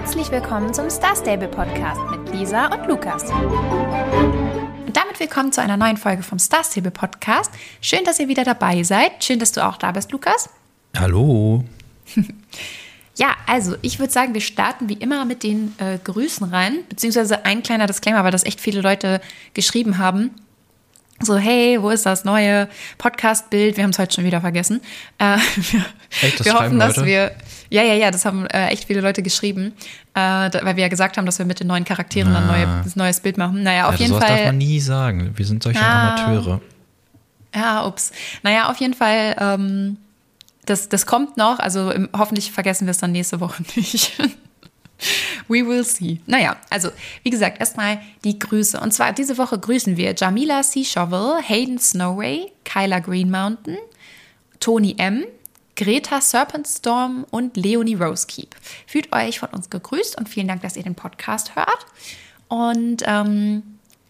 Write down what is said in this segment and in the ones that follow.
Herzlich willkommen zum Star Stable Podcast mit Lisa und Lukas. Und damit willkommen zu einer neuen Folge vom Star Stable Podcast. Schön, dass ihr wieder dabei seid. Schön, dass du auch da bist, Lukas. Hallo. Ja, also ich würde sagen, wir starten wie immer mit den äh, Grüßen rein, beziehungsweise ein kleiner Disclaimer, weil das echt viele Leute geschrieben haben. So, hey, wo ist das neue Podcast-Bild? Wir haben es heute schon wieder vergessen. Äh, wir, Echt, das wir hoffen, dass Leute? wir. Ja, ja, ja, das haben äh, echt viele Leute geschrieben, äh, da, weil wir ja gesagt haben, dass wir mit den neuen Charakteren ein neue, Ah. ein neues Bild machen. Naja, auf ja, jeden sowas darf Fall. man nie sagen. Wir sind solche Ah. Amateure. Ja, ups. Naja, auf jeden Fall, ähm, das, das kommt noch. Also im, hoffentlich vergessen wir es dann nächste Woche nicht. We will see. Naja, also wie gesagt, erstmal die Grüße. Und zwar diese Woche grüßen wir Jamila C. Shovel, Hayden Snowray, Kyla Green Mountain, Tony M., Greta Serpentstorm und Leonie Rosekeep. Fühlt euch von uns gegrüßt und vielen Dank, dass ihr den Podcast hört. Und ähm,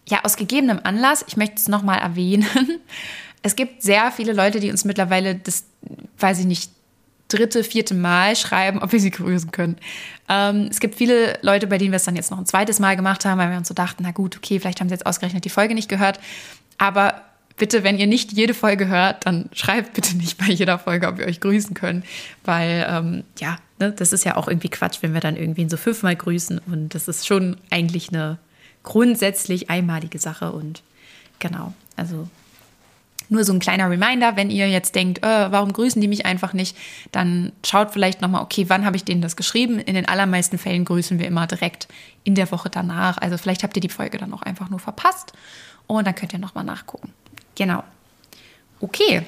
ja, aus gegebenem Anlass, ich möchte es nochmal erwähnen, es gibt sehr viele Leute, die uns mittlerweile das, weiß ich nicht, dritte, vierte Mal schreiben, ob wir sie grüßen können. Ähm, es gibt viele Leute, bei denen wir es dann jetzt noch ein zweites Mal gemacht haben, weil wir uns so dachten, na gut, okay, vielleicht haben sie jetzt ausgerechnet die Folge nicht gehört. Aber bitte, wenn ihr nicht jede Folge hört, dann schreibt bitte nicht bei jeder Folge, ob wir euch grüßen können. Weil, ähm, ja, ne, das ist ja auch irgendwie Quatsch, wenn wir dann irgendwen so fünfmal grüßen. Und das ist schon eigentlich eine grundsätzlich einmalige Sache. Und genau, also nur so ein kleiner Reminder, wenn ihr jetzt denkt, äh, warum grüßen die mich einfach nicht, dann schaut vielleicht nochmal, okay, wann habe ich denen das geschrieben? In den allermeisten Fällen grüßen wir immer direkt in der Woche danach. Also vielleicht habt ihr die Folge dann auch einfach nur verpasst und dann könnt ihr nochmal nachgucken. Genau. Okay.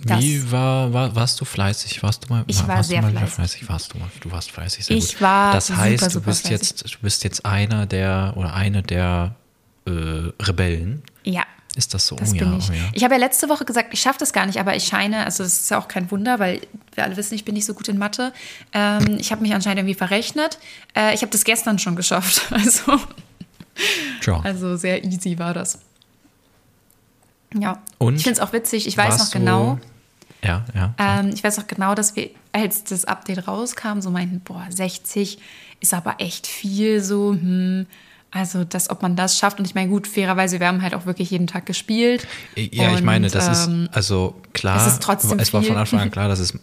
Das- Wie war, war, warst du fleißig? Warst du mal, Ich war warst sehr du fleißig. fleißig? Warst du mal, du warst fleißig, sehr Ich gut. war Das super, heißt, du super bist fleißig. jetzt, du bist jetzt einer der oder eine der äh, Rebellen. Ja. Ist das so? Das oh, bin ja, ich. oh ja. Ich habe ja letzte Woche gesagt, ich schaffe das gar nicht, aber ich scheine, also das ist ja auch kein Wunder, weil wir alle wissen, ich bin nicht so gut in Mathe. Ähm, ich habe mich anscheinend irgendwie verrechnet. Äh, ich habe das gestern schon geschafft. Also, Tja. also sehr easy war das. Ja. Und ich finde es auch witzig. Ich weiß noch du- genau, Ja, ja. ähm, ich weiß noch genau, dass wir, als das Update rauskam, so meinten, boah, 60 ist aber echt viel so, hm, also das, ob man das schafft. Und ich meine, gut, fairerweise, wir haben halt auch wirklich jeden Tag gespielt. Ja, ich Und, meine, das ähm, ist also klar. es ist trotzdem es war von Anfang an klar, dass es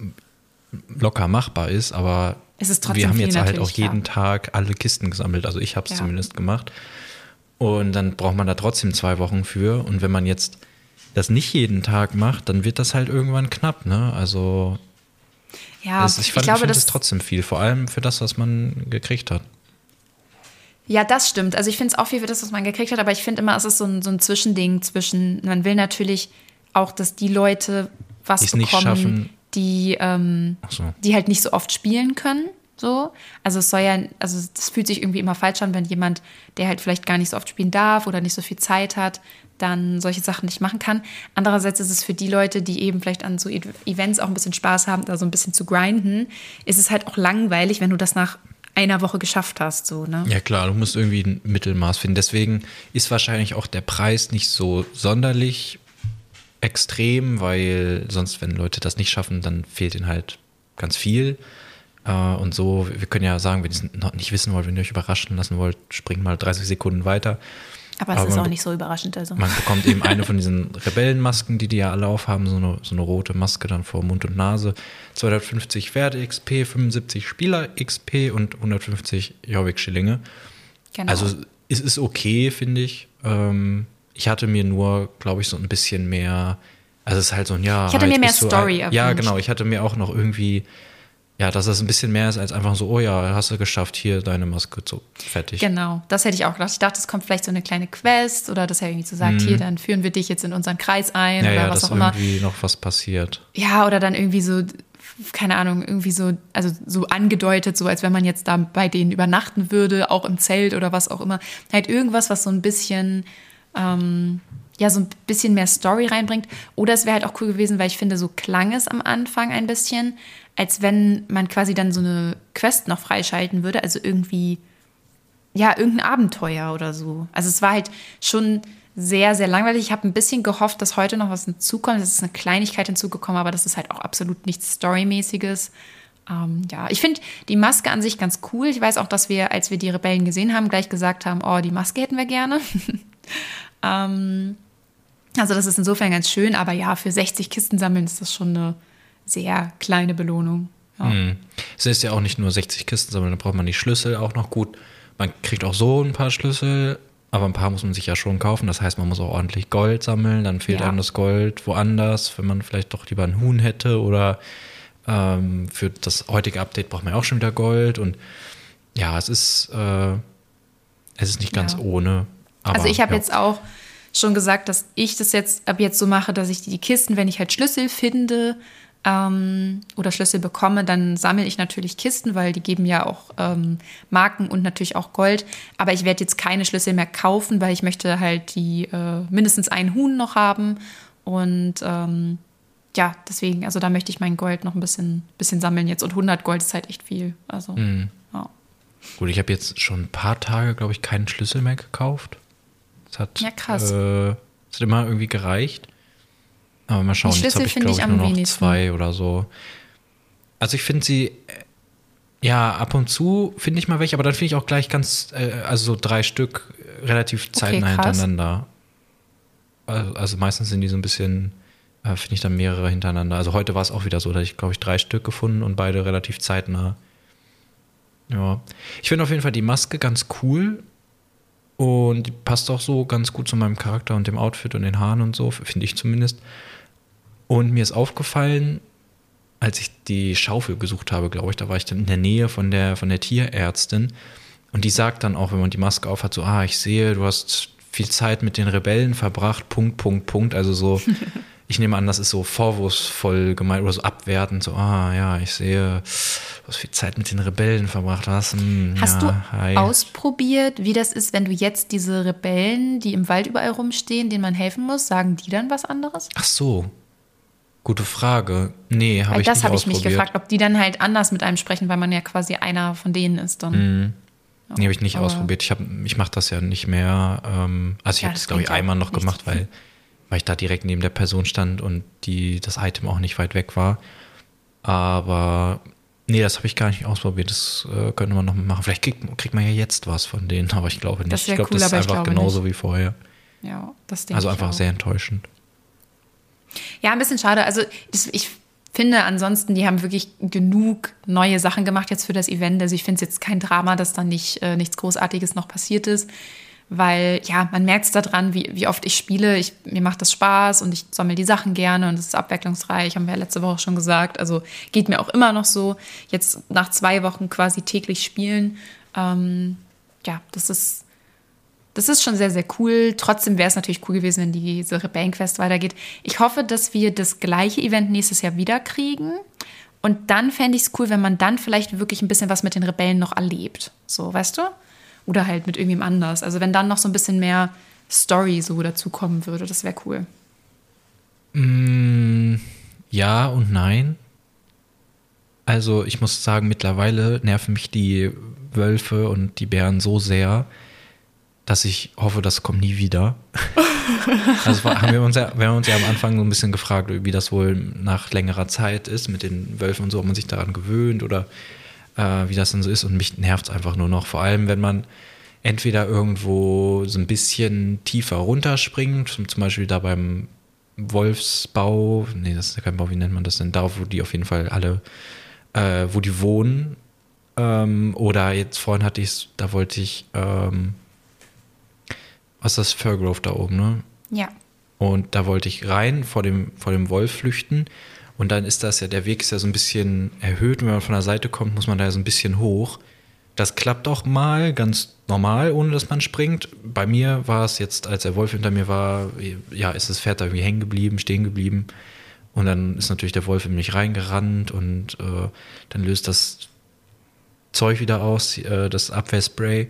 locker machbar ist, aber ist wir haben jetzt halt auch jeden ja. Tag alle Kisten gesammelt. Also ich habe es Ja. zumindest gemacht. Und dann braucht man da trotzdem zwei Wochen für. Und wenn man jetzt das nicht jeden Tag macht, dann wird das halt irgendwann knapp. Ne? Also Ja, es, ich, fand, ich, glaube, finde das es trotzdem viel, vor allem für das, was man gekriegt hat. Ja, das stimmt. Also ich finde es auch viel für das, was man gekriegt hat, aber ich finde immer, es ist so ein, so ein Zwischending zwischen, man will natürlich auch, dass die Leute was Die's nicht bekommen, schaffen. die, ähm, so. die halt nicht so oft spielen können. So. Also es soll ja, also das fühlt sich irgendwie immer falsch an, wenn jemand, der halt vielleicht gar nicht so oft spielen darf oder nicht so viel Zeit hat, dann solche Sachen nicht machen kann. Andererseits ist es für die Leute, die eben vielleicht an so E- Events auch ein bisschen Spaß haben, da so ein bisschen zu grinden, ist es halt auch langweilig, wenn du das nach einer Woche geschafft hast. So, ne? Ja klar, du musst irgendwie ein Mittelmaß finden. Deswegen ist wahrscheinlich auch der Preis nicht so sonderlich extrem, weil sonst, wenn Leute das nicht schaffen, dann fehlt ihnen halt ganz viel. Äh, Und so, wir können ja sagen, wenn ihr es noch nicht wissen wollt, wenn ihr euch überraschen lassen wollt, springt mal 30 Sekunden weiter. Aber es ist auch nicht so überraschend. Also. Man bekommt eben eine von diesen Rebellenmasken, die die ja alle aufhaben, so eine, so eine rote Maske dann vor Mund und Nase. 250 Pferde-XP, 75 Spieler-XP und 150 Jorvik-Schillinge. Genau. Also es ist okay, finde ich. Ähm, ich hatte mir nur, glaube ich, so ein bisschen mehr, also es ist halt so ein Ja. Ich hatte mir jetzt mehr Story Ja, erwünscht. genau. Ich hatte mir auch noch irgendwie, ja, dass das ein bisschen mehr ist als einfach so, oh ja, hast du geschafft, hier deine Maske zu fertig. Genau, das hätte ich auch gedacht. Ich dachte, es kommt vielleicht so eine kleine Quest oder dass er irgendwie so sagt, hier, dann führen wir dich jetzt in unseren Kreis ein Mhm. Ja, oder ja, was auch immer. irgendwie noch was passiert. Ja, oder dann irgendwie so, keine Ahnung, irgendwie so, also so angedeutet, so als wenn man jetzt da bei denen übernachten würde, auch im Zelt oder was auch immer. Halt irgendwas, was so ein bisschen, ähm, ja, so ein bisschen mehr Story reinbringt. Oder es wäre halt auch cool gewesen, weil ich finde, so klang es am Anfang ein bisschen, als wenn man quasi dann so eine Quest noch freischalten würde, also irgendwie ja, irgendein Abenteuer oder so. Also es war halt schon sehr, sehr langweilig. Ich habe ein bisschen gehofft, dass heute noch was hinzukommt. Es ist eine Kleinigkeit hinzugekommen, aber das ist halt auch absolut nichts Storymäßiges. ähm, ja, ich finde die Maske an sich ganz cool. Ich weiß auch, dass wir, als wir die Rebellen gesehen haben, gleich gesagt haben, oh, die Maske hätten wir gerne. ähm, also das ist insofern ganz schön, aber ja, für 60 Kisten sammeln ist das schon eine sehr kleine Belohnung. Ja. Hm. Es ist ja auch nicht nur 60 Kisten sammeln, da braucht man die Schlüssel auch noch gut. Man kriegt auch so ein paar Schlüssel, aber ein paar muss man sich ja schon kaufen. Das heißt, man muss auch ordentlich Gold sammeln. Dann fehlt Ja. einem das Gold woanders, wenn man vielleicht doch lieber ein Huhn hätte. Oder ähm, für das heutige Update braucht man ja auch schon wieder Gold. Und ja, es ist, äh, es ist nicht ganz Ja. ohne. Aber, also ich habe jetzt auch schon gesagt, dass ich das jetzt ab jetzt so mache, dass ich die Kisten, wenn ich halt Schlüssel finde ähm, oder Schlüssel bekomme, dann sammle ich natürlich Kisten, weil die geben ja auch ähm, Marken und natürlich auch Gold. Aber ich werde jetzt keine Schlüssel mehr kaufen, weil ich möchte halt die äh, mindestens einen Huhn noch haben und ähm, ja, deswegen, also da möchte ich mein Gold noch ein bisschen, bisschen sammeln jetzt. Und 100 Gold ist halt echt viel. Also, Mhm. ja. Gut, ich habe jetzt schon ein paar Tage, glaube ich, keinen Schlüssel mehr gekauft. Es hat, Ja, krass. Äh, es hat immer irgendwie gereicht. Aber mal schauen, jetzt habe Schlüssel ich, finde glaube ich ich, am nur noch wenigsten. zwei oder so. Also ich finde sie, äh, ja, ab und zu finde ich mal welche, aber dann finde ich auch gleich ganz, äh, also so drei Stück relativ zeitnah krass. hintereinander. Also, also meistens sind die so ein bisschen, äh, finde ich dann mehrere hintereinander. Also heute war es auch wieder so, dass ich, glaube ich, drei Stück gefunden und beide relativ zeitnah. Ja. Ich finde auf jeden Fall die Maske ganz cool. Und die passt auch so ganz gut zu meinem Charakter und dem Outfit und den Haaren und so, finde ich zumindest. Und mir ist aufgefallen, als ich die Schaufel gesucht habe, glaube ich, da war ich dann in der Nähe von der, von der Tierärztin. Und die sagt dann auch, wenn man die Maske aufhat, so, ah, ich sehe, du hast viel Zeit mit den Rebellen verbracht, Punkt, Punkt, Punkt. Also so, ich nehme an, das ist so vorwurfsvoll gemeint oder so abwertend, so, ah, ja, ich sehe, du hast viel Zeit mit den Rebellen verbracht. Was? Hm, Hast ja, du hi. ausprobiert, wie das ist, wenn du jetzt diese Rebellen, die im Wald überall rumstehen, denen man helfen muss, sagen die dann was anderes? Ach so. Gute Frage. Nee, habe ich das nicht habe ich mich gefragt, ob die dann halt anders mit einem sprechen, weil man ja quasi einer von denen ist dann. Mhm. Nee, habe ich nicht Aber- ausprobiert. Ich, hab, ich mache das ja nicht mehr. Ähm, also ich Ja, habe das das, glaube ich, einmal noch gemacht, weil, weil ich da direkt neben der Person stand und die, das Item auch nicht weit weg war. Aber nee, das habe ich gar nicht ausprobiert. Das äh, könnte man noch mal machen. Vielleicht kriegt, kriegt man ja jetzt was von denen, aber ich glaube nicht. Ich glaube, cool, das ist einfach genauso wie vorher. Ja, das denke Also einfach sehr enttäuschend. Ja, ein bisschen schade. Also ich finde ansonsten, die haben wirklich genug neue Sachen gemacht jetzt für das Event. Also ich finde es jetzt kein Drama, dass da nicht äh, nichts Großartiges noch passiert ist. Weil, ja, man merkt es daran, wie, wie oft ich spiele. Ich, mir macht das Spaß und ich sammle die Sachen gerne und es ist abwechslungsreich, haben wir ja letzte Woche schon gesagt. Also geht mir auch immer noch so. Jetzt nach zwei Wochen quasi täglich spielen. Ähm, ja, das ist, das ist schon sehr, sehr cool. Trotzdem wäre es natürlich cool gewesen, wenn diese Rebellenquest weitergeht. Ich hoffe, dass wir das gleiche Event nächstes Jahr wieder kriegen. Und dann fände ich es cool, wenn man dann vielleicht wirklich ein bisschen was mit den Rebellen noch erlebt. So, weißt du? Oder halt mit irgendwem anders. Also wenn dann noch so ein bisschen mehr Story so dazukommen würde, das wäre cool. Mm, ja und nein. Also ich muss sagen, mittlerweile nerven mich die Wölfe und die Bären so sehr, dass ich hoffe, das kommt nie wieder. also haben wir, uns ja, wir haben uns ja am Anfang so ein bisschen gefragt, wie das wohl nach längerer Zeit ist mit den Wölfen und so, ob man sich daran gewöhnt oder äh, wie das dann so ist. Und mich nervt es einfach nur noch. Vor allem, wenn man entweder irgendwo so ein bisschen tiefer runterspringt, zum Beispiel da beim Wolfsbau, nee, das ist ja kein Bau, wie nennt man das denn? Da, wo die auf jeden Fall alle, äh, wo die wohnen. Ähm, oder jetzt vorhin hatte ich es, da wollte ich, ähm, was ist das, Furgrove da oben, ne? Ja. Und da wollte ich rein vor dem, vor dem Wolf flüchten. Und dann ist das ja, der Weg ist ja so ein bisschen erhöht. Und wenn man von der Seite kommt, muss man da ja so ein bisschen hoch. Das klappt auch mal ganz normal, ohne dass man springt. Bei mir war es jetzt, als der Wolf hinter mir war, ja, ist das Pferd da irgendwie hängen geblieben, stehen geblieben. Und dann ist natürlich der Wolf in mich reingerannt und äh, dann löst das Zeug wieder aus, äh, das Abwehrspray.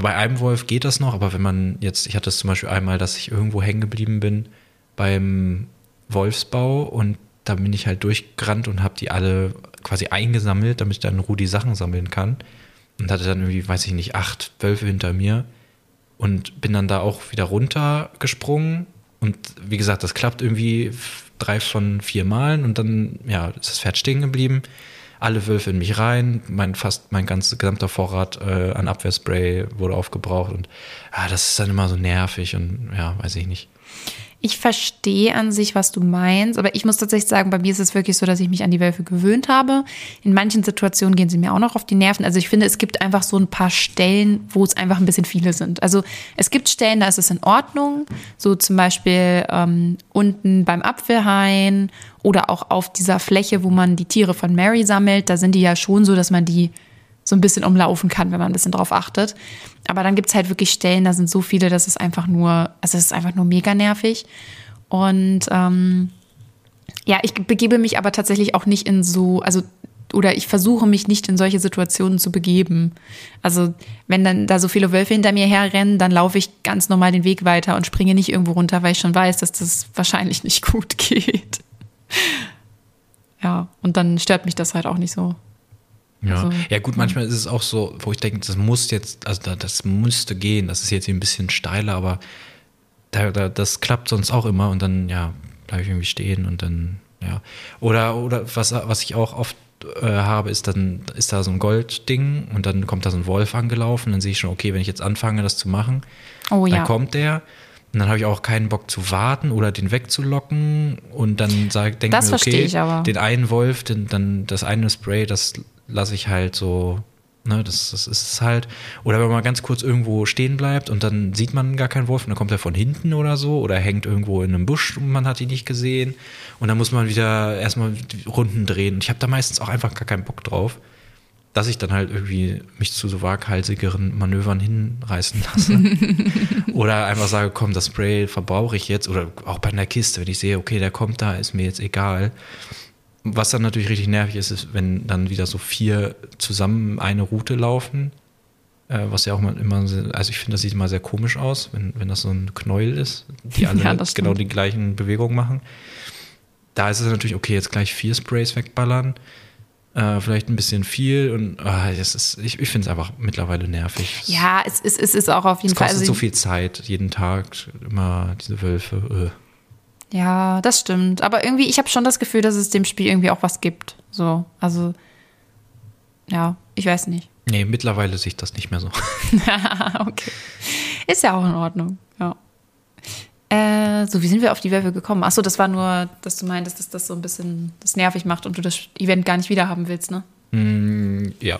Bei einem Wolf geht das noch, aber wenn man jetzt, ich hatte es zum Beispiel einmal, dass ich irgendwo hängen geblieben bin beim Wolfsbau und da bin ich halt durchgerannt und habe die alle quasi eingesammelt, damit ich dann die Sachen sammeln kann. Und hatte dann irgendwie, weiß ich nicht, acht Wölfe hinter mir und bin dann da auch wieder runtergesprungen. Und wie gesagt, das klappt irgendwie drei von vier Malen und dann, ja, ist das Pferd stehen geblieben. alle Wölfe in mich rein. Mein fast mein ganzer gesamter Vorrat äh, an Abwehrspray wurde aufgebraucht und ah, das ist dann immer so nervig und ja, weiß ich nicht. Ich verstehe an sich, was du meinst, aber ich muss tatsächlich sagen, bei mir ist es wirklich so, dass ich mich an die Wölfe gewöhnt habe. In manchen Situationen gehen sie mir auch noch auf die Nerven. Also ich finde, es gibt einfach so ein paar Stellen, wo es einfach ein bisschen viele sind. Also es gibt Stellen, da ist es in Ordnung, so zum Beispiel ähm, unten beim Apfelhain oder auch auf dieser Fläche, wo man die Tiere von Mary sammelt. Da sind die ja schon so, dass man die so ein bisschen umlaufen kann, wenn man ein bisschen drauf achtet. Aber dann gibt es halt wirklich Stellen, da sind so viele, dass es einfach nur, also es ist einfach nur mega nervig. Und ähm, ja, ich begebe mich aber tatsächlich auch nicht in so, also oder ich versuche mich nicht in solche Situationen zu begeben. Also wenn dann da so viele Wölfe hinter mir herrennen, dann laufe ich ganz normal den Weg weiter und springe nicht irgendwo runter, weil ich schon weiß, dass das wahrscheinlich nicht gut geht. Ja, und dann stört mich das halt auch nicht so. Ja. Also, ja, gut, manchmal ist es auch so, wo ich denke, das muss jetzt, also das müsste gehen, das ist jetzt hier ein bisschen steiler, aber da, da, das klappt sonst auch immer und dann, ja, bleibe ich irgendwie stehen und dann, ja. Oder, oder was, was ich auch oft äh, habe, ist dann, ist da so ein Goldding und dann kommt da so ein Wolf angelaufen, dann sehe ich schon, okay, wenn ich jetzt anfange, das zu machen, oh, dann ja. kommt der. Und dann habe ich auch keinen Bock zu warten oder den wegzulocken. Und dann denke ich mir, okay, den einen Wolf, den, dann das eine Spray, das lasse ich halt so, ne, das, das ist es halt. Oder wenn man ganz kurz irgendwo stehen bleibt und dann sieht man gar keinen Wolf und dann kommt er von hinten oder so oder hängt irgendwo in einem Busch und man hat ihn nicht gesehen. Und dann muss man wieder erstmal Runden drehen. Und ich habe da meistens auch einfach gar keinen Bock drauf dass ich dann halt irgendwie mich zu so waghalsigeren Manövern hinreißen lasse. oder einfach sage, komm, das Spray verbrauche ich jetzt. Oder auch bei einer Kiste, wenn ich sehe, okay, der kommt da, ist mir jetzt egal. Was dann natürlich richtig nervig ist, ist, wenn dann wieder so vier zusammen eine Route laufen. Äh, was ja auch immer, also ich finde, das sieht immer sehr komisch aus, wenn, wenn das so ein Knäuel ist, die alle ja, genau die gleichen Bewegungen machen. Da ist es natürlich, okay, jetzt gleich vier Sprays wegballern. Äh, vielleicht ein bisschen viel und das ist, ich, ich finde es einfach mittlerweile nervig. Ja, es, es, es ist auch auf jeden es Fall. Es kostet also so viel Zeit, jeden Tag immer diese Wölfe. Äh. Ja, das stimmt. Aber irgendwie, ich habe schon das Gefühl, dass es dem Spiel irgendwie auch was gibt. So, also, ja, ich weiß nicht. Nee, mittlerweile sehe ich das nicht mehr so. okay. Ist ja auch in Ordnung, ja. Äh, so, wie sind wir auf die Wölfe gekommen? Achso, das war nur, dass du meintest, dass das so ein bisschen das nervig macht und du das Event gar nicht wieder haben willst, ne? Mm, ja.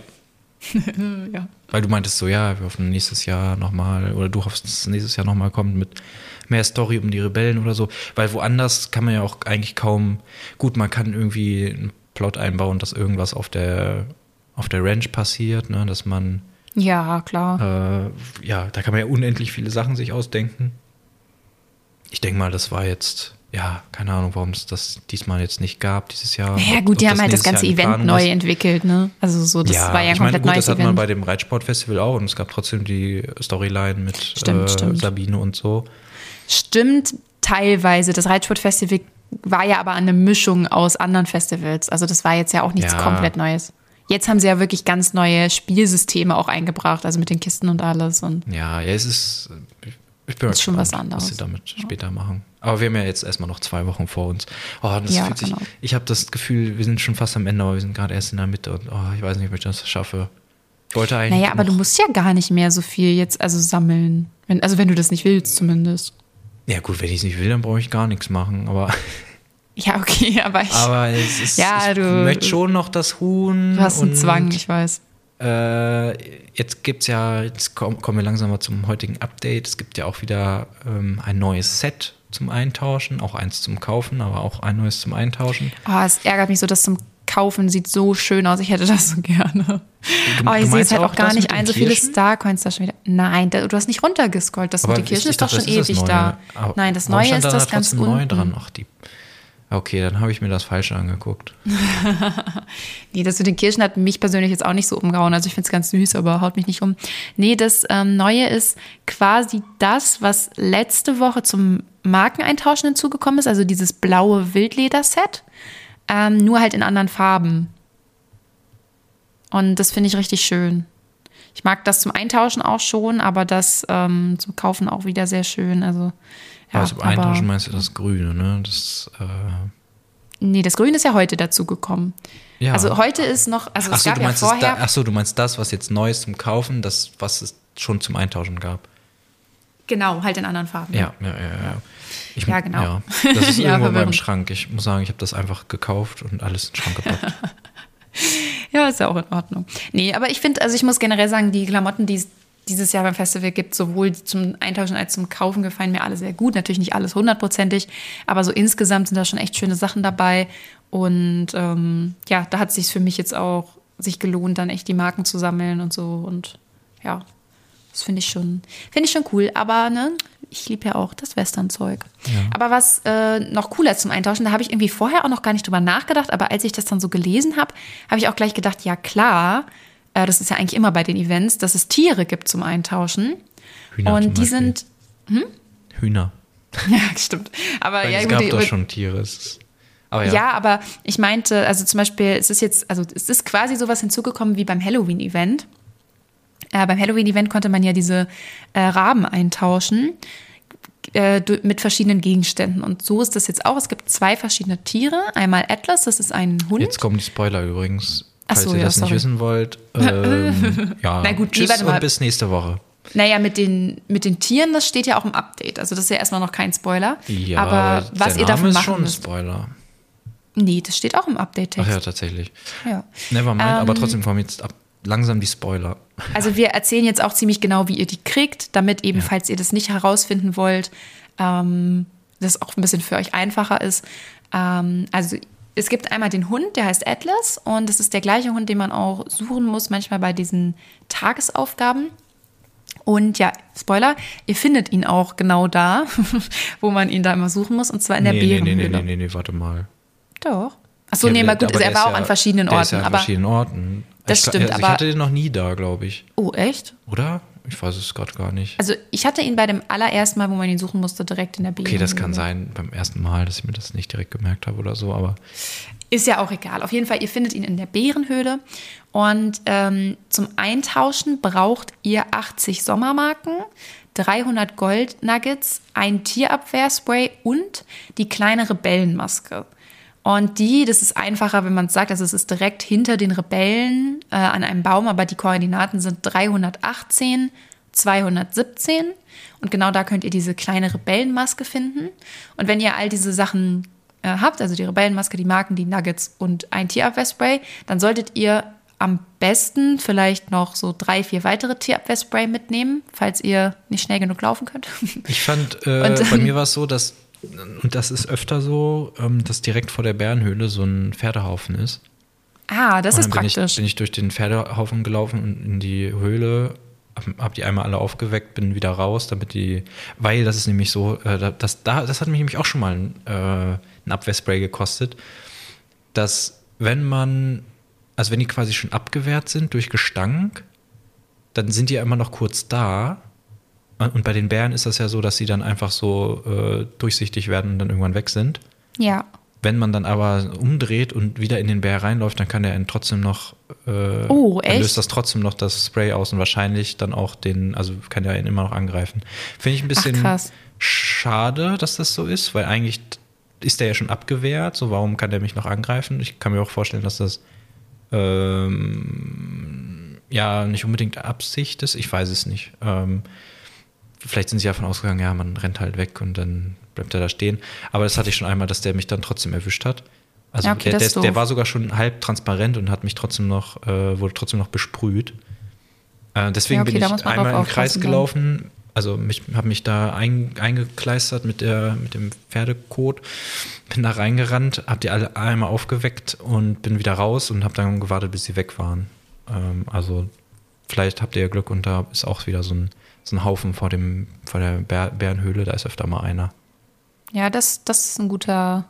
ja. Weil du meintest so, ja, wir hoffen nächstes Jahr nochmal, oder du hoffst, dass nächstes Jahr nochmal kommt mit mehr Story um die Rebellen oder so, weil woanders kann man ja auch eigentlich kaum, gut, man kann irgendwie einen Plot einbauen, dass irgendwas auf der, auf der Ranch passiert, ne, dass man ja, klar. Äh, ja, da kann man ja unendlich viele Sachen sich ausdenken. Ich denke mal, das war jetzt, ja, keine Ahnung, warum es das diesmal jetzt nicht gab, dieses Jahr. Ja, gut, die haben halt das ganze Event neu entwickelt, ne? Also so, das ja, war ja ein komplett meine, gut, neues Das hat man bei dem Reitsportfestival auch und es gab trotzdem die Storyline mit stimmt, äh, stimmt. Sabine und so. Stimmt teilweise. Das Reitsportfestival war ja aber eine Mischung aus anderen Festivals. Also das war jetzt ja auch nichts ja. komplett Neues. Jetzt haben sie ja wirklich ganz neue Spielsysteme auch eingebracht, also mit den Kisten und alles. Und ja, ja, es ist, ich bin ist schon was anderes. Was sie damit ja. später machen. Aber wir haben ja jetzt erstmal noch zwei Wochen vor uns. Oh, das ja, fühlt sich, genau. ich habe das Gefühl, wir sind schon fast am Ende, aber wir sind gerade erst in der Mitte und oh, ich weiß nicht, ob ich das schaffe. Ich wollte eigentlich. Naja, aber du musst ja gar nicht mehr so viel jetzt also sammeln. Wenn, also wenn du das nicht willst, zumindest. Ja, gut, wenn ich es nicht will, dann brauche ich gar nichts machen, aber. Ja, okay, aber ich. Aber es ist, ja, ich du, möchte schon noch das Huhn. Du hast einen Zwang, ich weiß. Äh, jetzt gibt es ja, jetzt kommen wir langsam mal zum heutigen Update. Es gibt ja auch wieder ähm, ein neues Set zum Eintauschen, auch eins zum Kaufen, aber auch ein neues zum Eintauschen. Oh, es ärgert mich so, dass zum Kaufen sieht so schön aus. Ich hätte das so gerne. Du, oh, ich sehe jetzt halt auch gar nicht ein, so viele Starcoins da schon wieder. Nein, da, du hast nicht runtergescrollt. Das aber mit den Kirschen ist doch schon ewig da. Aber Nein, das Neue ist das ganz unten. neu dran. Ach, die Okay, dann habe ich mir das Falsche angeguckt. nee, das mit den Kirschen hat mich persönlich jetzt auch nicht so umgehauen. Also ich finde es ganz süß, aber haut mich nicht um. Nee, das ähm, Neue ist quasi das, was letzte Woche zum Markeneintauschen hinzugekommen ist. Also dieses blaue Wildleder-Set. Ähm, nur halt in anderen Farben. Und das finde ich richtig schön. Ich mag das zum Eintauschen auch schon, aber das ähm, zum Kaufen auch wieder sehr schön. Also ja, also beim Eintauschen meinst du das Grüne, ne? Das, äh Nee, das Grün ist ja heute dazu gekommen. Ja. Also heute ist noch, also es Achso, gab du ja meinst das vorher. da, achso, du meinst das, was jetzt neu ist zum Kaufen, das, was es schon zum Eintauschen gab. Genau, halt in anderen Farben. Ja, ja, ja, ja. Ich, Ja, genau. Ja. Das ist Ja, irgendwo in meinem. Schrank. Ich muss sagen, ich habe das einfach gekauft und alles in den Schrank gepackt. Ja, ist ja auch in Ordnung. Nee, aber ich finde, also ich muss generell sagen, die Klamotten, die dieses Jahr beim Festival gibt, sowohl zum Eintauschen als zum Kaufen, gefallen mir alle sehr gut. Natürlich nicht alles hundertprozentig, aber so insgesamt sind da schon echt schöne Sachen dabei. Und ähm, ja, da hat es sich für mich jetzt auch sich gelohnt, dann echt die Marken zu sammeln und so. Und ja, das finde ich schon, finde ich schon cool. Aber ne, ich liebe ja auch das Western-Zeug. Aber was äh, noch cooler zum Eintauschen, da habe ich irgendwie vorher auch noch gar nicht drüber nachgedacht, aber als ich das dann so gelesen habe, habe ich auch gleich gedacht, ja klar, äh, das ist ja eigentlich immer bei den Events, dass es Tiere gibt zum Eintauschen. Hühner und die Beispiel. sind, Hühner. ja, stimmt. Aber Weil ja, es gab doch schon Tiere. Aber ja. ja. aber ich meinte, also zum Beispiel, es ist jetzt, also es ist quasi sowas hinzugekommen wie beim Halloween-Event. Äh, beim Halloween-Event konnte man ja diese äh, Raben eintauschen äh, mit verschiedenen Gegenständen. Und so ist das jetzt auch. Es gibt zwei verschiedene Tiere. Einmal Atlas, das ist ein Hund. Jetzt kommen die Spoiler übrigens. Ach Falls so, ihr ja, das sorry. nicht wissen wollt. Ähm, ja. Na gut, nee, Tschüss warte mal. und bis nächste Woche. Naja, mit den, mit den Tieren, das steht ja auch im Update. Also das ist ja erstmal noch kein Spoiler. Ja, aber was ihr davon ist machen schon ein müsst. Spoiler. Nee, das steht auch im Ach Update-Text. ja, tatsächlich. ja. Nevermind, aber Ähm, trotzdem kommen jetzt ab, langsam die Spoiler. Also wir erzählen jetzt auch ziemlich genau, wie ihr die kriegt, damit eben, Ja. falls ihr das nicht herausfinden wollt, ähm, das auch ein bisschen für euch einfacher ist. Ähm, also es gibt einmal den Hund, der heißt Atlas und das ist der gleiche Hund, den man auch suchen muss, manchmal bei diesen Tagesaufgaben. Und ja, Spoiler, ihr findet ihn auch genau da, wo man ihn da immer suchen muss, und zwar in der nee, nee, nee, Bärenhöhle. nee, nee, nee, warte mal. Doch. Achso, Ja, nee, mal gut, aber er war auch ja- an verschiedenen der ist Orten. ja an aber, verschiedenen Orten. Das ich, stimmt, also aber- Ich hatte den noch nie da, glaube ich. oh, echt? Oder? Ich weiß es gerade gar nicht. Also ich hatte ihn bei dem allerersten Mal, wo man ihn suchen musste, direkt in der Bärenhöhle. Okay, das kann sein beim ersten Mal, dass ich mir das nicht direkt gemerkt habe oder so, aber Ist ja auch egal. Auf jeden Fall, ihr findet ihn in der Bärenhöhle. Und ähm, zum Eintauschen braucht ihr 80 Sommermarken, 300 Goldnuggets, ein Tierabwehrspray und die kleine Rebellenmaske. Und die, das ist einfacher, wenn man es sagt, also es ist direkt hinter den Rebellen äh, an einem Baum, aber die Koordinaten sind 318, 217. Und genau da könnt ihr diese kleine Rebellenmaske finden. Und wenn ihr all diese Sachen äh, habt, also die Rebellenmaske, die Marken, die Nuggets und ein Tierabwehrspray, dann solltet ihr am besten vielleicht noch so drei, vier weitere Tierabwehrspray mitnehmen, falls ihr nicht schnell genug laufen könnt. Ich fand, äh, Und, bei mir war es so, dass, und das ist öfter so, ähm, dass direkt vor der Bärenhöhle so ein Pferdehaufen ist. ah, das ist dann bin ich, praktisch. bin ich durch den Pferdehaufen gelaufen und in die Höhle, hab, die einmal alle aufgeweckt, bin wieder raus, damit die, weil das ist nämlich so, äh, da- das, da, das hat mich nämlich auch schon mal ein, äh, ein Abwehrspray gekostet, dass wenn man, also wenn die quasi schon abgewehrt sind durch Gestank, dann sind die ja immer noch kurz da. Und bei den Bären ist das ja so, dass sie dann einfach so äh, durchsichtig werden und dann irgendwann weg sind. ja. Wenn man dann aber umdreht und wieder in den Bär reinläuft, dann kann der ihn trotzdem noch, äh, Oh, dann echt? löst das trotzdem noch das Spray aus und wahrscheinlich dann auch den, also kann der ihn immer noch angreifen. Finde ich ein bisschen krass. schade, dass das so ist, weil eigentlich ist der ja schon abgewehrt, so warum kann der mich noch angreifen? Ich kann mir auch vorstellen, dass das ähm, ja nicht unbedingt Absicht ist, ich weiß es nicht. Ähm, vielleicht sind sie davon ausgegangen, ja, man rennt halt weg und dann bleibt er da stehen. Aber das hatte ich schon einmal, dass der mich dann trotzdem erwischt hat. Also Ja, okay, der, der, der war sogar schon halb transparent und hat mich trotzdem noch, äh, wurde trotzdem noch besprüht. Äh, deswegen Ja, okay, bin ich einmal im Kreis aufpassen dann. gelaufen, also mich habe mich da ein, eingekleistert mit der mit dem Pferdekot, bin da reingerannt, habe die alle einmal aufgeweckt und bin wieder raus und habe dann gewartet, bis sie weg waren. Ähm, also vielleicht habt ihr ja Glück und da ist auch wieder so ein, so ein Haufen vor dem vor der Bär, Bärenhöhle, da ist öfter mal einer. Ja, das, das ist ein guter,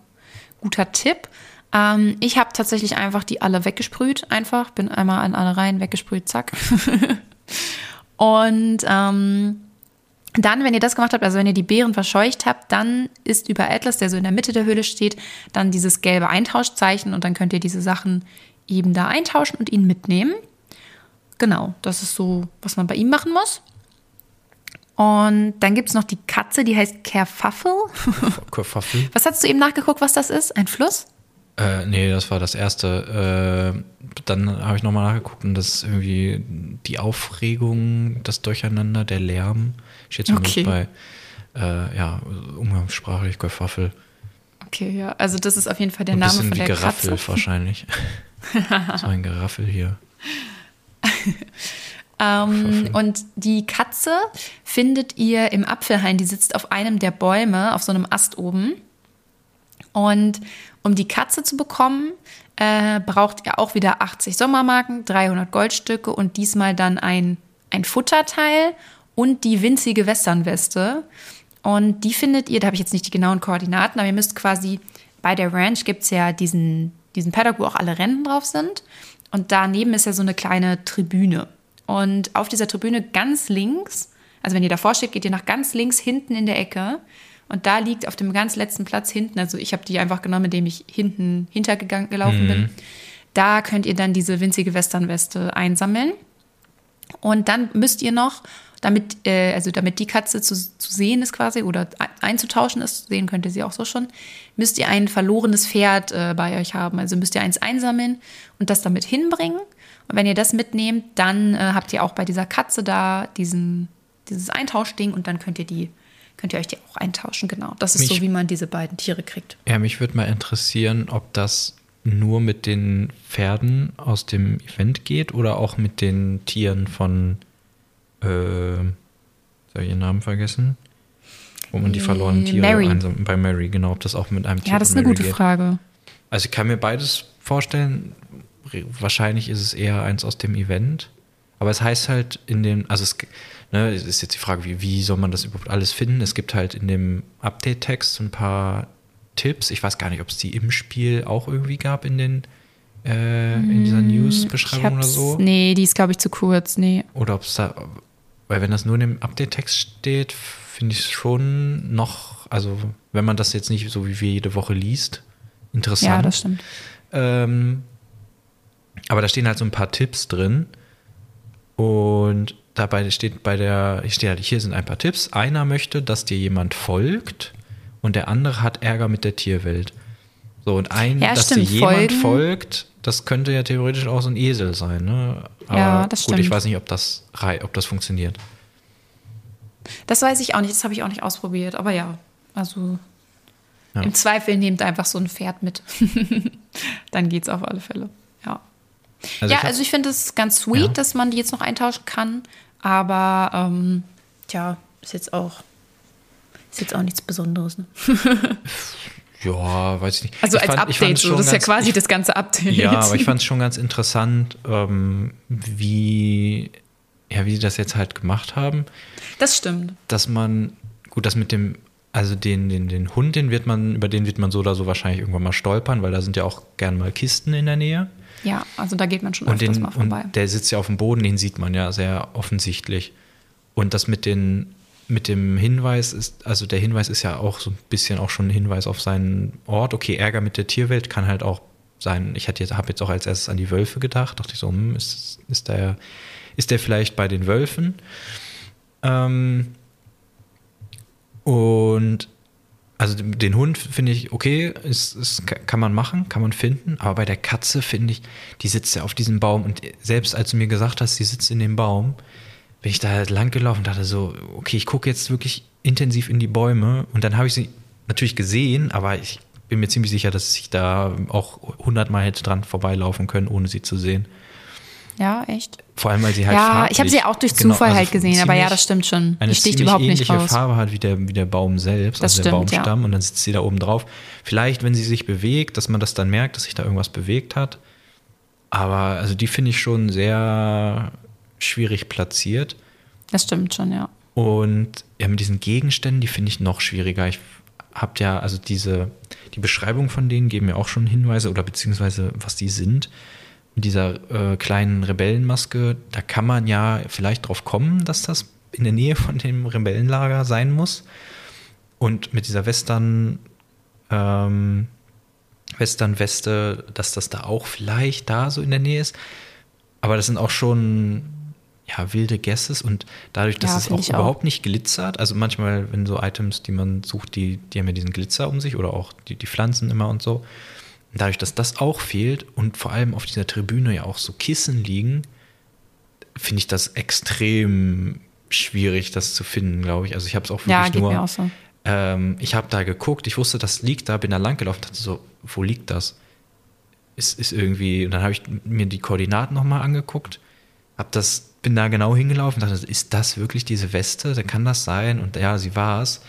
guter Tipp. Ähm, ich habe tatsächlich einfach die alle weggesprüht, einfach. Bin einmal an alle rein, weggesprüht, zack. Und ähm, dann, wenn ihr das gemacht habt, also wenn ihr die Beeren verscheucht habt, dann ist über Atlas, der so in der Mitte der Höhle steht, dann dieses gelbe Eintauschzeichen und dann könnt ihr diese Sachen eben da eintauschen und ihn mitnehmen. Genau, das ist so, was man bei ihm machen muss. Und dann gibt es noch die Katze, die heißt Kerfuffle. Kerfuffle. Was hast du eben nachgeguckt, was das ist? Ein Fluss? Äh, nee, das war das erste. Äh, dann habe ich nochmal nachgeguckt und das ist irgendwie die Aufregung, das Durcheinander, der Lärm. Steht zumindest Okay. bei, äh, ja, umgangssprachlich Gefaffel. Okay, ja. Also das ist auf jeden Fall der Ein Name von wie der Geraffel Katze. wahrscheinlich. so ein Geraffel hier. Ähm, und die Katze findet ihr im Apfelhain, die sitzt auf einem der Bäume, auf so einem Ast oben. Und um die Katze zu bekommen, äh, braucht ihr auch wieder 80 Sommermarken, 300 Goldstücke und diesmal dann ein, ein Futterteil und die winzige Westernweste. Und die findet ihr, da habe ich jetzt nicht die genauen Koordinaten, aber ihr müsst quasi, bei der Ranch gibt es ja diesen, diesen Paddock, wo auch alle Rennen drauf sind. Und daneben ist ja so eine kleine Tribüne. Und auf dieser Tribüne ganz links, also wenn ihr davor steht, geht ihr nach ganz links hinten in der Ecke. Und da liegt auf dem ganz letzten Platz hinten, also ich habe die einfach genommen, indem ich hinten hintergegangen gelaufen bin. Da könnt ihr dann diese winzige Westernweste einsammeln. Und dann müsst ihr noch, damit, äh, also damit die Katze zu, zu sehen ist quasi oder ein- einzutauschen ist, sehen könnt ihr sie auch so schon, müsst ihr ein verlorenes Pferd äh, bei euch haben. Also müsst ihr eins einsammeln und das damit hinbringen. Und wenn ihr das mitnehmt, dann äh, habt ihr auch bei dieser Katze da diesen, dieses Eintauschding und dann könnt ihr die, könnt ihr euch die auch eintauschen. Genau. Das ist Mich- so, wie man diese beiden Tiere kriegt. Ja, mich würde mal interessieren, ob das nur mit den Pferden aus dem Event geht oder auch mit den Tieren von, äh, soll ich ihren Namen vergessen? Wo man die verlorenen Tiere Mary. einsam bei Mary, genau, ob das auch mit einem Tier Ja, das ist eine Mary gute geht. Frage. Also ich kann mir beides vorstellen. Wahrscheinlich ist es eher eins aus dem Event. Aber es heißt halt in dem, also es, ne, es ist jetzt die Frage, wie, wie soll man das überhaupt alles finden? Es gibt halt in dem Update-Text ein paar Tipps. Ich weiß gar nicht, ob es die im Spiel auch irgendwie gab in den äh, in dieser Ich News-Beschreibung oder so. Nee, die ist, glaube ich, zu kurz. Nee. Oder ob es da, weil wenn das nur in dem Update-Text steht, finde ich es schon noch, also wenn man das jetzt nicht so wie wir jede Woche liest, interessant. Ja, das stimmt. Ähm, aber da stehen halt so ein paar Tipps drin. Und dabei steht bei der, hier steht halt, hier sind ein paar Tipps. Einer möchte, dass dir jemand folgt und der andere hat Ärger mit der Tierwelt. So, und ein, Ja, dass stimmt, dir jemand folgen. folgt, das könnte ja theoretisch auch so ein Esel sein, ne? Aber Ja, das gut, ich stimmt. weiß nicht, ob das, ob das funktioniert. Das weiß ich auch nicht, das habe ich auch nicht ausprobiert. Aber ja, also Ja. im Zweifel nehmt einfach so ein Pferd mit. Dann geht's auf alle Fälle. Ja, Also ja ich also ich finde es ganz sweet, Ja. dass man die jetzt noch eintauschen kann. Aber ähm, tja, ist jetzt auch ist jetzt auch nichts Besonderes. Ne? ja, weiß ich nicht. Also ich als fand- ich Update, so, das ist ja quasi das ganze Update. Ja, aber ich fand es schon ganz interessant, ähm, wie, ja, wie sie das jetzt halt gemacht haben. das stimmt. Dass man, gut, das mit dem, also den, den, den Hund, den wird man, über den wird man so oder so wahrscheinlich irgendwann mal stolpern, weil da sind ja auch gern mal Kisten in der Nähe. Ja, also da geht man schon Und, öfters den, mal vorbei. und der sitzt ja auf dem Boden, den sieht man ja sehr offensichtlich. Und das mit den mit dem Hinweis ist, also der Hinweis ist ja auch so ein bisschen auch schon ein Hinweis auf seinen Ort. Okay, Ärger mit der Tierwelt kann halt auch sein. Ich hatte jetzt, habe jetzt auch als erstes an die Wölfe gedacht. Dachte ich so, hm, ist, ist der, ist der vielleicht bei den Wölfen? Ähm, und also den Hund finde ich okay, ist, ist, kann man machen, kann man finden, aber bei der Katze finde ich, die sitzt ja auf diesem Baum und selbst als du mir gesagt hast, die sitzt in dem Baum, bin ich da halt lang gelaufen und dachte so, okay, ich gucke jetzt wirklich intensiv in die Bäume und dann habe ich sie natürlich gesehen, aber ich bin mir ziemlich sicher, dass ich da auch hundertmal hätte dran vorbeilaufen können, ohne sie zu sehen. Ja, echt? Vor allem, weil sie halt ja, farblich, ich habe sie auch durch genau, Zufall also halt gesehen, aber ja, ziemlich- das stimmt schon. eine Die sticht ziemlich überhaupt ähnliche nicht raus. Farbe hat wie der, wie der Baum selbst, Das also der stimmt, ja. Baumstamm, und dann sitzt sie da oben drauf. Vielleicht, wenn sie sich bewegt, dass man das dann merkt, dass sich da irgendwas bewegt hat. Aber also die finde ich schon sehr schwierig platziert. Das stimmt schon, ja. Und ja, mit diesen Gegenständen, die finde ich noch schwieriger. Ich habe ja, also diese, die Beschreibung von denen geben mir auch schon Hinweise oder beziehungsweise was die sind. Mit dieser äh, kleinen Rebellenmaske, da kann man ja vielleicht drauf kommen, dass das in der Nähe von dem Rebellenlager sein muss. Und mit dieser Western, ähm, Western-Weste, dass das da auch vielleicht da so in der Nähe ist. Aber das sind auch schon ja, wilde Guesses und dadurch, dass Ja, es auch ich auch. überhaupt nicht glitzert, also manchmal, wenn so Items, die man sucht, die, die haben ja diesen Glitzer um sich oder auch die, die Pflanzen immer und so. Dadurch, dass das auch fehlt und vor allem auf dieser Tribüne ja auch so Kissen liegen, finde ich das extrem schwierig, das zu finden, glaube ich. Also ich habe es auch wirklich Ja, geht nur. mir auch so. Ähm, ich habe da geguckt, ich wusste, das liegt da, bin da lang gelaufen, dachte so, wo liegt das? Ist, ist irgendwie, und dann habe ich mir die Koordinaten nochmal angeguckt, hab das, bin da genau hingelaufen, dachte, ist das wirklich diese Weste? Dann kann das sein? Und ja, sie war es.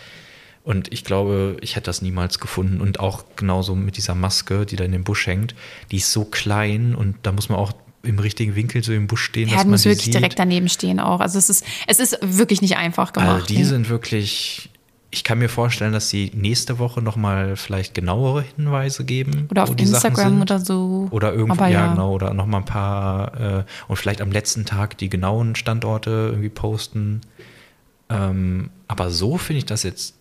Und ich glaube, ich hätte das niemals gefunden. Und auch genauso mit dieser Maske, die da in dem Busch hängt, die ist so klein und da muss man auch im richtigen Winkel so im Busch stehen, Ja, dass man musst sie wirklich sieht. direkt daneben stehen auch. Also es ist, es ist wirklich nicht einfach gemacht. Also die nee. sind wirklich. Ich kann mir vorstellen, dass sie nächste Woche nochmal vielleicht genauere Hinweise geben. oder auf Instagram oder so. Oder irgendwo, ja, ja. genau, oder nochmal ein paar äh, und vielleicht am letzten Tag die genauen Standorte irgendwie posten. Ähm, aber so finde ich das jetzt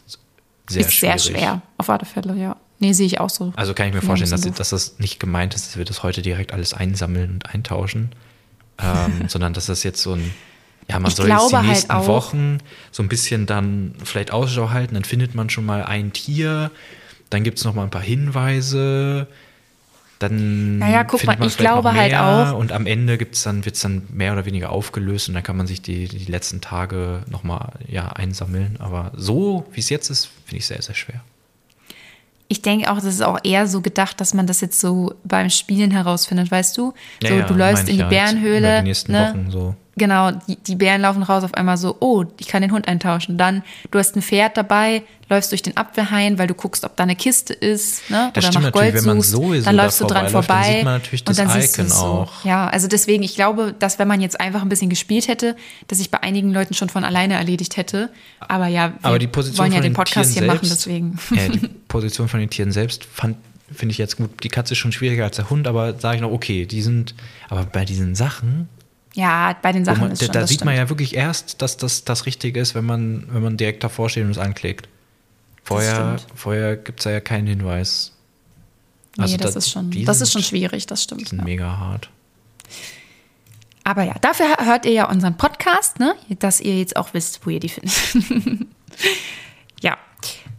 sehr ist sehr schwer, auf alle Fälle, ja. Nee, sehe ich auch so. Also kann ich mir vorstellen, dass, dass das nicht gemeint ist, dass wir das heute direkt alles einsammeln und eintauschen, ähm, sondern dass das jetzt so ein, ja, man Ich soll jetzt die halt nächsten auch- Wochen so ein bisschen dann vielleicht Ausschau halten, dann findet man schon mal ein Tier, dann gibt es noch mal ein paar Hinweise, dann Naja, guck mal, ich glaube halt auch- und am Ende gibt's dann, wird es dann mehr oder weniger aufgelöst und dann kann man sich die, die letzten Tage noch mal ja, einsammeln. Aber so, wie es jetzt ist, finde ich sehr, sehr schwer. Ich denke auch, das ist auch eher so gedacht, dass man das jetzt so beim Spielen herausfindet, weißt du? Ja, so, ja, du läufst in die ja jetzt Bärenhöhle. Die nächsten ne? Wochen so. Genau, die, die Bären laufen raus auf einmal so, oh, ich kann den Hund eintauschen. Dann, du hast ein Pferd dabei, läufst durch den Apfelhain, weil du guckst, ob da eine Kiste ist, ne? Das oder nach Gold wenn man suchst. sowieso dann da läufst du dran vorbei. dann sieht man natürlich und das dann siehst du Icon so. auch. Ja, also deswegen, ich glaube, dass wenn man jetzt einfach ein bisschen gespielt hätte, dass ich bei einigen Leuten schon von alleine erledigt hätte. Aber ja, wir Aber die Position wollen ja den Podcast Tieren hier machen, selbst, deswegen. Ja, die Position von den Tieren selbst fand finde ich jetzt gut. Die Katze ist schon schwieriger als der Hund, aber sage ich noch, okay, die sind, aber bei diesen Sachen, Ja, bei den Sachen man, ist da, schon, da das sieht man stimmt. ja wirklich erst, dass das das Richtige ist, wenn man, wenn man direkt davor steht und es anklickt. Vorher, vorher gibt es ja keinen Hinweis. Nee, Also das da- ist schon, das sind- ist schon schwierig, das Die stimmt. sind Ja. mega hart. Aber ja, dafür hört ihr ja unseren Podcast, ne? dass ihr jetzt auch wisst, wo ihr die findet.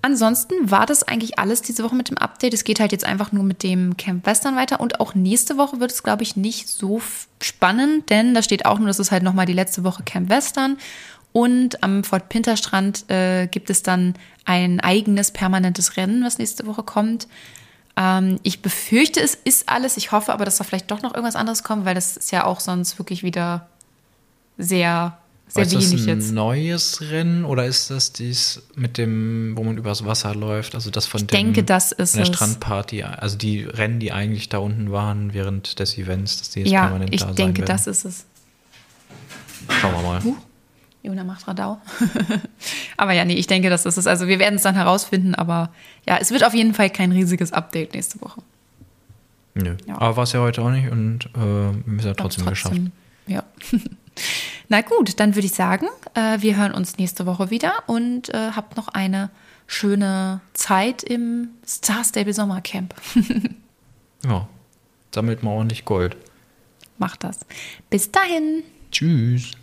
Ansonsten war das eigentlich alles diese Woche mit dem Update. Es geht halt jetzt einfach nur mit dem Camp Western weiter. Und auch nächste Woche wird es, glaube ich, nicht so spannend, denn da steht auch nur, das ist halt nochmal die letzte Woche Camp Western. Und am Fort Pinter Strand äh, gibt es dann ein eigenes permanentes Rennen, was nächste Woche kommt. Ähm, ich befürchte, es ist alles. Ich hoffe aber, dass da vielleicht doch noch irgendwas anderes kommt, weil das ist ja auch sonst wirklich wieder sehr, sehr ist das wenig ein jetzt. neues Rennen oder ist das dies mit dem, wo man übers Wasser läuft? Also das von Ich dem, denke, das ist von der. Strandparty, also die Rennen, die eigentlich da unten waren während des Events, dass die jetzt Ja, permanent ich da sein denke, werden. das ist es. Schauen wir mal. Jona macht Radau. aber ja, nee, ich denke, das ist es. Also wir werden es dann herausfinden, aber ja, es wird auf jeden Fall kein riesiges Update nächste Woche. Nö. Ja. Aber war es ja heute auch nicht und äh, wir haben es ja trotzdem, geschafft. Ja. Na gut, dann würde ich sagen, äh, wir hören uns nächste Woche wieder und äh, habt noch eine schöne Zeit im Star Stable Sommercamp. Ja. Sammelt mal ordentlich Gold. Macht das. Bis dahin. Tschüss.